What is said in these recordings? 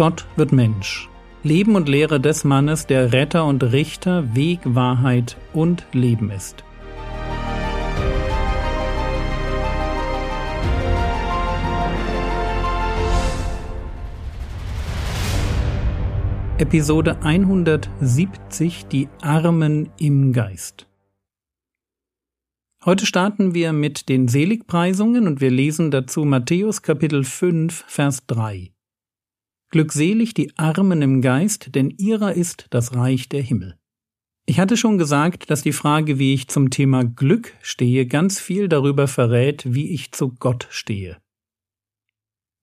Gott wird Mensch. Leben und Lehre des Mannes, der Retter und Richter, Weg, Wahrheit und Leben ist. Episode 170 Die Armen im Geist. Heute starten wir mit den Seligpreisungen und wir lesen dazu Matthäus Kapitel 5, Vers 3. Glückselig die Armen im Geist, denn ihrer ist das Reich der Himmel. Ich hatte schon gesagt, dass die Frage, wie ich zum Thema Glück stehe, ganz viel darüber verrät, wie ich zu Gott stehe.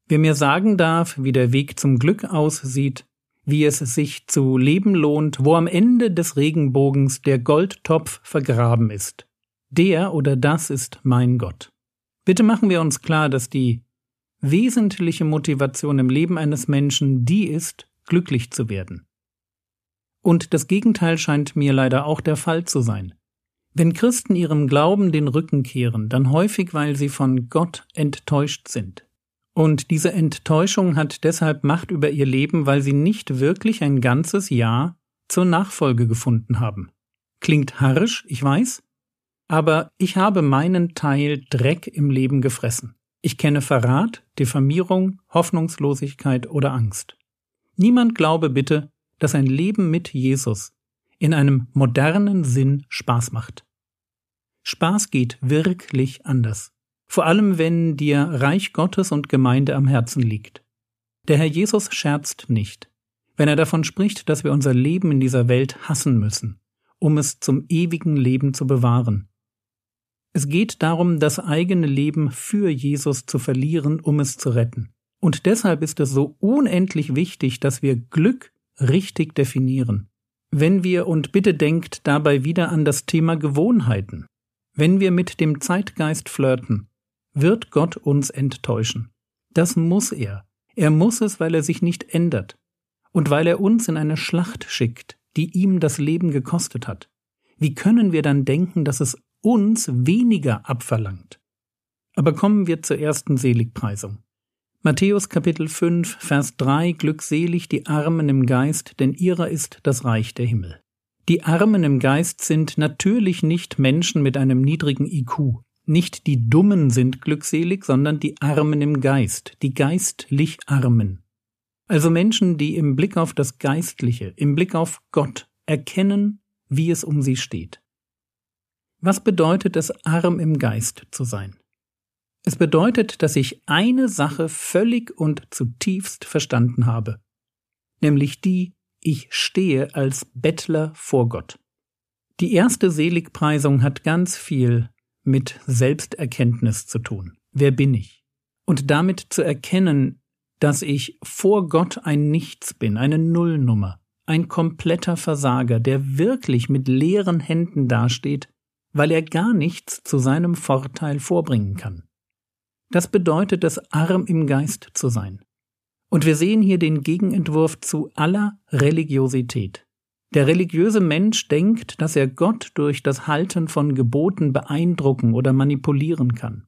Wer mir sagen darf, wie der Weg zum Glück aussieht, wie es sich zu leben lohnt, wo am Ende des Regenbogens der Goldtopf vergraben ist, der oder das ist mein Gott. Bitte machen wir uns klar, dass die wesentliche Motivation im Leben eines Menschen die ist, glücklich zu werden. Und das Gegenteil scheint mir leider auch der Fall zu sein. Wenn Christen ihrem Glauben den Rücken kehren, dann häufig, weil sie von Gott enttäuscht sind. Und diese Enttäuschung hat deshalb Macht über ihr Leben, weil sie nicht wirklich ein ganzes Jahr zur Nachfolge gefunden haben. Klingt harsch, ich weiß, aber ich habe meinen Teil Dreck im Leben gefressen. Ich kenne Verrat, Diffamierung, Hoffnungslosigkeit oder Angst. Niemand glaube bitte, dass ein Leben mit Jesus in einem modernen Sinn Spaß macht. Spaß geht wirklich anders. Vor allem, wenn dir Reich Gottes und Gemeinde am Herzen liegt. Der Herr Jesus scherzt nicht, wenn er davon spricht, dass wir unser Leben in dieser Welt hassen müssen, um es zum ewigen Leben zu bewahren. Es geht darum, das eigene Leben für Jesus zu verlieren, um es zu retten. Und deshalb ist es so unendlich wichtig, dass wir Glück richtig definieren. Wenn wir, und bitte denkt dabei wieder an das Thema Gewohnheiten, wenn wir mit dem Zeitgeist flirten, wird Gott uns enttäuschen. Das muss er. Er muss es, weil er sich nicht ändert und weil er uns in eine Schlacht schickt, die ihm das Leben gekostet hat. Wie können wir dann denken, dass es uns weniger abverlangt. Aber kommen wir zur ersten Seligpreisung. Matthäus Kapitel 5, Vers 3 Glückselig die Armen im Geist, denn ihrer ist das Reich der Himmel. Die Armen im Geist sind natürlich nicht Menschen mit einem niedrigen IQ. Nicht die Dummen sind glückselig, sondern die Armen im Geist, die geistlich Armen. Also Menschen, die im Blick auf das Geistliche, im Blick auf Gott erkennen, wie es um sie steht. Was bedeutet es, arm im Geist zu sein? Es bedeutet, dass ich eine Sache völlig und zutiefst verstanden habe, nämlich die, ich stehe als Bettler vor Gott. Die erste Seligpreisung hat ganz viel mit Selbsterkenntnis zu tun. Wer bin ich? Und damit zu erkennen, dass ich vor Gott ein Nichts bin, eine Nullnummer, ein kompletter Versager, der wirklich mit leeren Händen dasteht weil er gar nichts zu seinem Vorteil vorbringen kann. Das bedeutet es, arm im Geist zu sein. Und wir sehen hier den Gegenentwurf zu aller Religiosität. Der religiöse Mensch denkt, dass er Gott durch das Halten von Geboten beeindrucken oder manipulieren kann.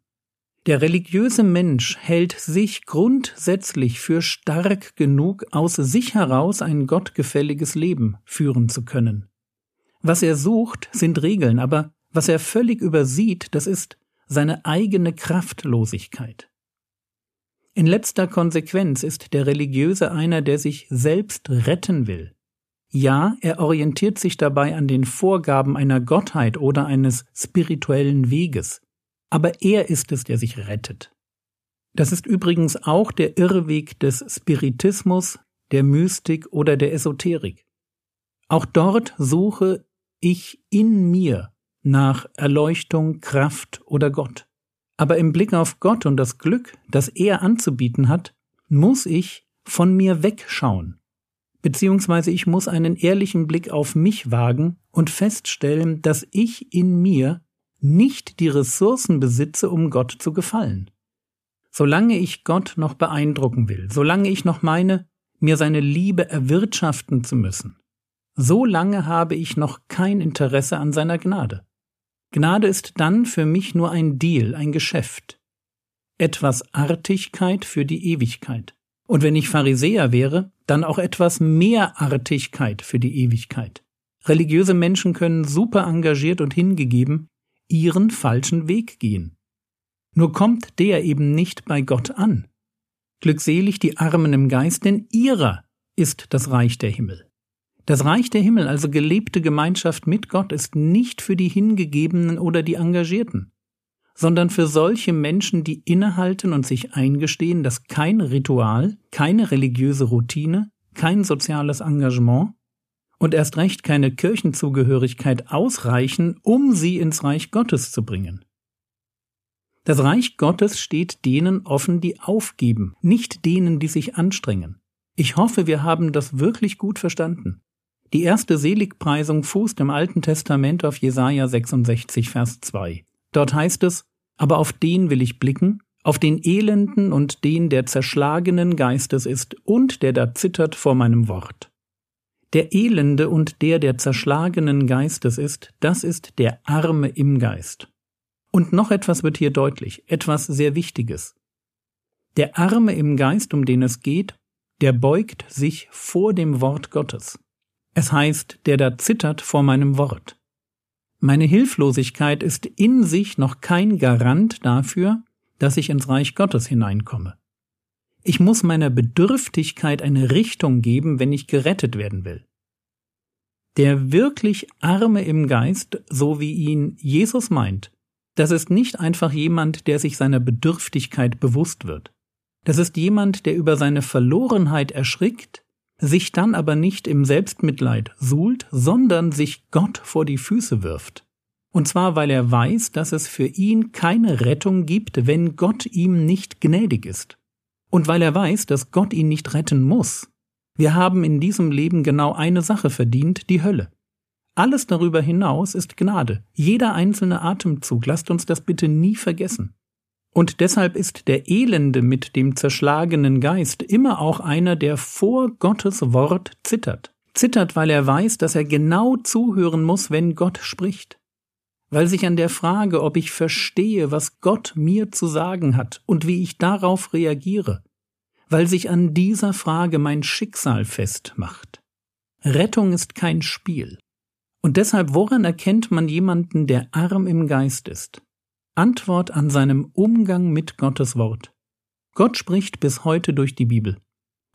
Der religiöse Mensch hält sich grundsätzlich für stark genug, aus sich heraus ein gottgefälliges Leben führen zu können. Was er sucht, sind Regeln, aber was er völlig übersieht, das ist seine eigene Kraftlosigkeit. In letzter Konsequenz ist der Religiöse einer, der sich selbst retten will. Ja, er orientiert sich dabei an den Vorgaben einer Gottheit oder eines spirituellen Weges, aber er ist es, der sich rettet. Das ist übrigens auch der Irrweg des Spiritismus, der Mystik oder der Esoterik. Auch dort suche ich in mir nach Erleuchtung, Kraft oder Gott. Aber im Blick auf Gott und das Glück, das er anzubieten hat, muss ich von mir wegschauen. Beziehungsweise ich muss einen ehrlichen Blick auf mich wagen und feststellen, dass ich in mir nicht die Ressourcen besitze, um Gott zu gefallen. Solange ich Gott noch beeindrucken will, solange ich noch meine, mir seine Liebe erwirtschaften zu müssen, so lange habe ich noch kein Interesse an seiner Gnade. Gnade ist dann für mich nur ein Deal, ein Geschäft. Etwas Artigkeit für die Ewigkeit. Und wenn ich Pharisäer wäre, dann auch etwas mehr Artigkeit für die Ewigkeit. Religiöse Menschen können super engagiert und hingegeben ihren falschen Weg gehen. Nur kommt der eben nicht bei Gott an. Glückselig die Armen im Geist, denn ihrer ist das Reich der Himmel. Das Reich der Himmel, also gelebte Gemeinschaft mit Gott, ist nicht für die Hingegebenen oder die Engagierten sondern für solche Menschen, die innehalten und sich eingestehen, dass kein Ritual, keine religiöse Routine, kein soziales Engagement und erst recht keine Kirchenzugehörigkeit ausreichen, um sie ins Reich Gottes zu bringen. Das Reich Gottes steht denen offen, die aufgeben, nicht denen, die sich anstrengen. Ich hoffe, wir haben das wirklich gut verstanden. Die erste Seligpreisung fußt im Alten Testament auf Jesaja 66, Vers 2. Dort heißt es, aber auf den will ich blicken, auf den Elenden und den, der zerschlagenen Geistes ist und der da zittert vor meinem Wort. Der Elende und der, der zerschlagenen Geistes ist, das ist der Arme im Geist. Und noch etwas wird hier deutlich, etwas sehr Wichtiges. Der Arme im Geist, um den es geht, der beugt sich vor dem Wort Gottes. Es heißt, der da zittert vor meinem Wort. Meine Hilflosigkeit ist in sich noch kein Garant dafür, dass ich ins Reich Gottes hineinkomme. Ich muss meiner Bedürftigkeit eine Richtung geben, wenn ich gerettet werden will. Der wirklich Arme im Geist, so wie ihn Jesus meint, das ist nicht einfach jemand, der sich seiner Bedürftigkeit bewusst wird. Das ist jemand, der über seine Verlorenheit erschrickt, sich dann aber nicht im Selbstmitleid suhlt, sondern sich Gott vor die Füße wirft. Und zwar, weil er weiß, dass es für ihn keine Rettung gibt, wenn Gott ihm nicht gnädig ist. Und weil er weiß, dass Gott ihn nicht retten muss. Wir haben in diesem Leben genau eine Sache verdient, die Hölle. Alles darüber hinaus ist Gnade. Jeder einzelne Atemzug, lasst uns das bitte nie vergessen. Und deshalb ist der Elende mit dem zerschlagenen Geist immer auch einer, der vor Gottes Wort zittert. Zittert, weil er weiß, dass er genau zuhören muss, wenn Gott spricht. Weil sich an der Frage, ob ich verstehe, was Gott mir zu sagen hat und wie ich darauf reagiere, weil sich an dieser Frage mein Schicksal festmacht. Rettung ist kein Spiel. Und deshalb, woran erkennt man jemanden, der arm im Geist ist? Antwort an seinem Umgang mit Gottes Wort. Gott spricht bis heute durch die Bibel.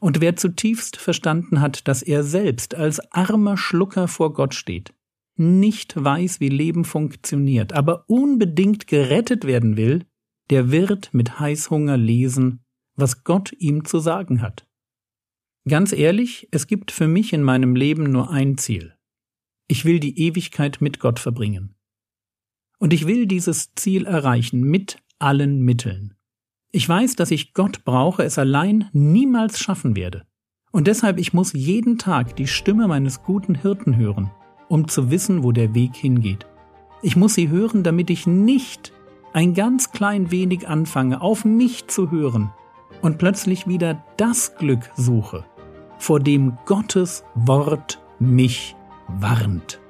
Und wer zutiefst verstanden hat, dass er selbst als armer Schlucker vor Gott steht, nicht weiß, wie Leben funktioniert, aber unbedingt gerettet werden will, der wird mit Heißhunger lesen, was Gott ihm zu sagen hat. Ganz ehrlich, es gibt für mich in meinem Leben nur ein Ziel. Ich will die Ewigkeit mit Gott verbringen. Und ich will dieses Ziel erreichen mit allen Mitteln. Ich weiß, dass ich Gott brauche, es allein niemals schaffen werde. Und deshalb ich muss jeden Tag die Stimme meines guten Hirten hören, um zu wissen, wo der Weg hingeht. Ich muss sie hören, damit ich nicht ein ganz klein wenig anfange, auf mich zu hören und plötzlich wieder das Glück suche, vor dem Gottes Wort mich warnt.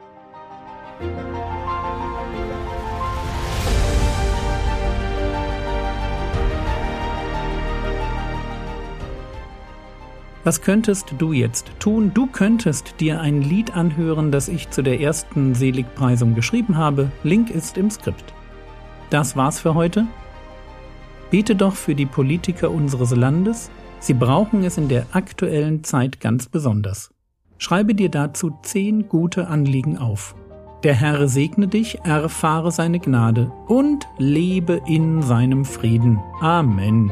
Was könntest du jetzt tun? Du könntest dir ein Lied anhören, das ich zu der ersten Seligpreisung geschrieben habe. Link ist im Skript. Das war's für heute. Bete doch für die Politiker unseres Landes. Sie brauchen es in der aktuellen Zeit ganz besonders. Schreibe dir dazu zehn gute Anliegen auf. Der Herr segne dich, erfahre seine Gnade und lebe in seinem Frieden. Amen.